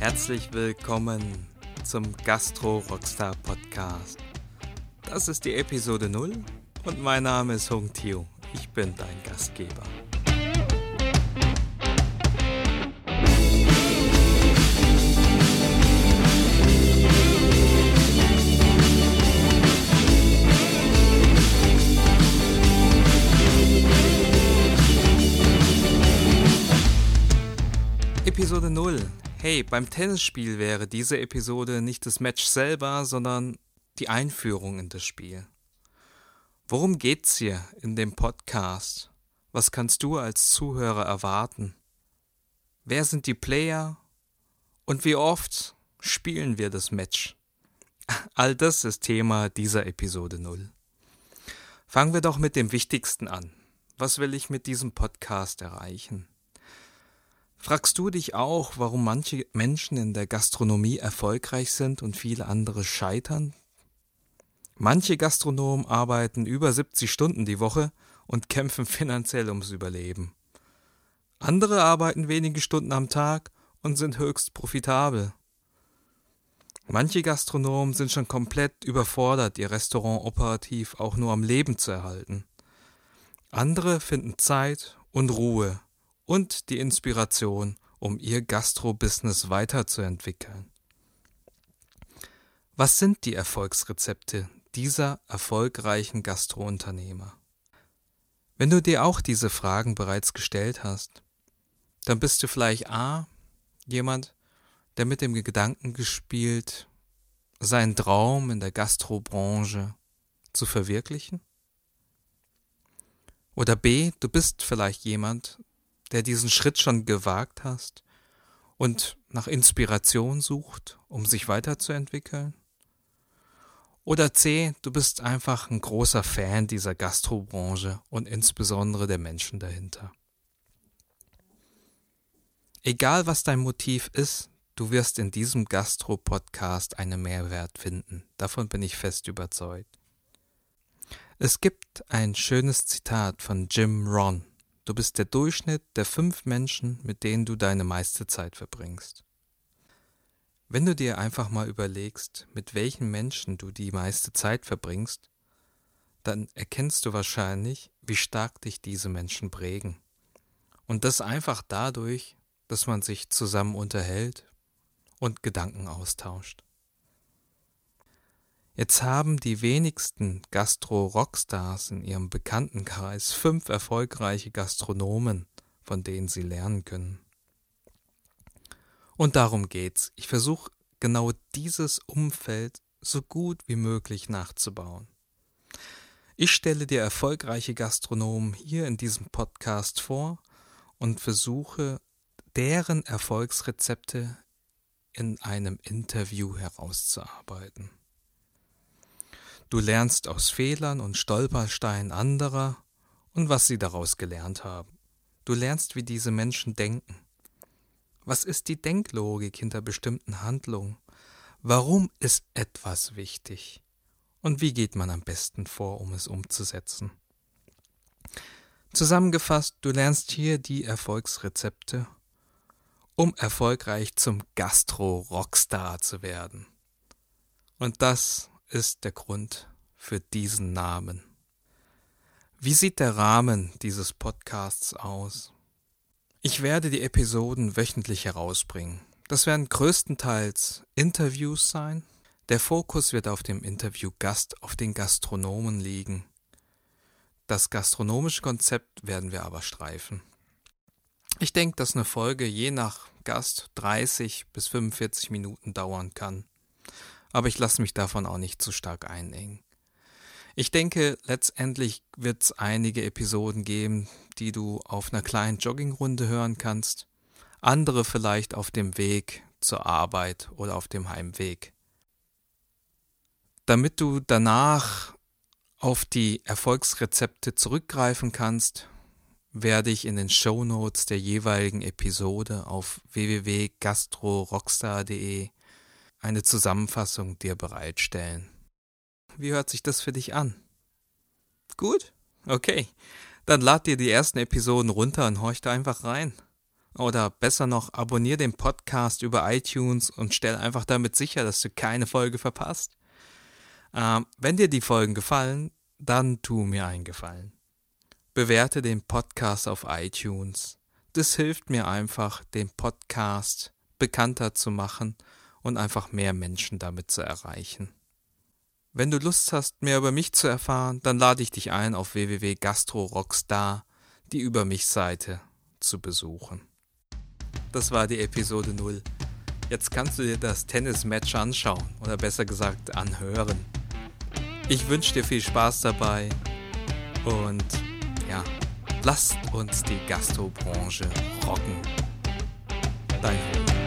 Herzlich willkommen zum Gastro Rockstar Podcast. Das ist die Episode 0 und mein Name ist Hung Tio. Ich bin dein Gastgeber. Hey, beim Tennisspiel wäre diese Episode nicht das Match selber, sondern die Einführung in das Spiel. Worum geht's hier in dem Podcast? Was kannst du als Zuhörer erwarten? Wer sind die Player? Und wie oft spielen wir das Match? All das ist Thema dieser Episode 0. Fangen wir doch mit dem Wichtigsten an. Was will ich mit diesem Podcast erreichen? Fragst du dich auch, warum manche Menschen in der Gastronomie erfolgreich sind und viele andere scheitern? Manche Gastronomen arbeiten über 70 Stunden die Woche und kämpfen finanziell ums Überleben. Andere arbeiten wenige Stunden am Tag und sind höchst profitabel. Manche Gastronomen sind schon komplett überfordert, ihr Restaurant operativ auch nur am Leben zu erhalten. Andere finden Zeit und Ruhe und die Inspiration, um ihr Gastro-Business weiterzuentwickeln. Was sind die Erfolgsrezepte dieser erfolgreichen Gastrounternehmer? Wenn du dir auch diese Fragen bereits gestellt hast, dann bist du vielleicht A, jemand, der mit dem Gedanken gespielt, seinen Traum in der Gastrobranche zu verwirklichen? Oder B, du bist vielleicht jemand, der diesen Schritt schon gewagt hast und nach Inspiration sucht, um sich weiterzuentwickeln? Oder C, du bist einfach ein großer Fan dieser Gastrobranche und insbesondere der Menschen dahinter. Egal was dein Motiv ist, du wirst in diesem Gastro-Podcast einen Mehrwert finden. Davon bin ich fest überzeugt. Es gibt ein schönes Zitat von Jim Ron, Du bist der Durchschnitt der fünf Menschen, mit denen du deine meiste Zeit verbringst. Wenn du dir einfach mal überlegst, mit welchen Menschen du die meiste Zeit verbringst, dann erkennst du wahrscheinlich, wie stark dich diese Menschen prägen. Und das einfach dadurch, dass man sich zusammen unterhält und Gedanken austauscht. Jetzt haben die wenigsten Gastro-Rockstars in ihrem Bekanntenkreis fünf erfolgreiche Gastronomen, von denen sie lernen können. Und darum geht's. Ich versuche genau dieses Umfeld so gut wie möglich nachzubauen. Ich stelle dir erfolgreiche Gastronomen hier in diesem Podcast vor und versuche deren Erfolgsrezepte in einem Interview herauszuarbeiten. Du lernst aus Fehlern und Stolpersteinen anderer und was sie daraus gelernt haben. Du lernst, wie diese Menschen denken. Was ist die Denklogik hinter bestimmten Handlungen? Warum ist etwas wichtig? Und wie geht man am besten vor, um es umzusetzen? Zusammengefasst, du lernst hier die Erfolgsrezepte, um erfolgreich zum Gastro-Rockstar zu werden. Und das ist der Grund für diesen Namen. Wie sieht der Rahmen dieses Podcasts aus? Ich werde die Episoden wöchentlich herausbringen. Das werden größtenteils Interviews sein. Der Fokus wird auf dem Interviewgast, auf den Gastronomen liegen. Das gastronomische Konzept werden wir aber streifen. Ich denke, dass eine Folge je nach Gast 30 bis 45 Minuten dauern kann aber ich lasse mich davon auch nicht zu stark einengen. Ich denke, letztendlich wird es einige Episoden geben, die du auf einer kleinen Joggingrunde hören kannst, andere vielleicht auf dem Weg zur Arbeit oder auf dem Heimweg. Damit du danach auf die Erfolgsrezepte zurückgreifen kannst, werde ich in den Show Notes der jeweiligen Episode auf www.gastrorockstar.de eine Zusammenfassung dir bereitstellen. Wie hört sich das für dich an? Gut? Okay. Dann lad dir die ersten Episoden runter und horch da einfach rein. Oder besser noch, abonnier den Podcast über iTunes und stell einfach damit sicher, dass du keine Folge verpasst. Ähm, wenn dir die Folgen gefallen, dann tu mir einen Gefallen. Bewerte den Podcast auf iTunes. Das hilft mir einfach, den Podcast bekannter zu machen und einfach mehr Menschen damit zu erreichen. Wenn du Lust hast, mehr über mich zu erfahren, dann lade ich dich ein, auf www.gastrorockstar die Über mich Seite zu besuchen. Das war die Episode 0. Jetzt kannst du dir das Tennismatch anschauen oder besser gesagt anhören. Ich wünsche dir viel Spaß dabei und ja, lasst uns die Gastrobranche rocken. Dein Hund.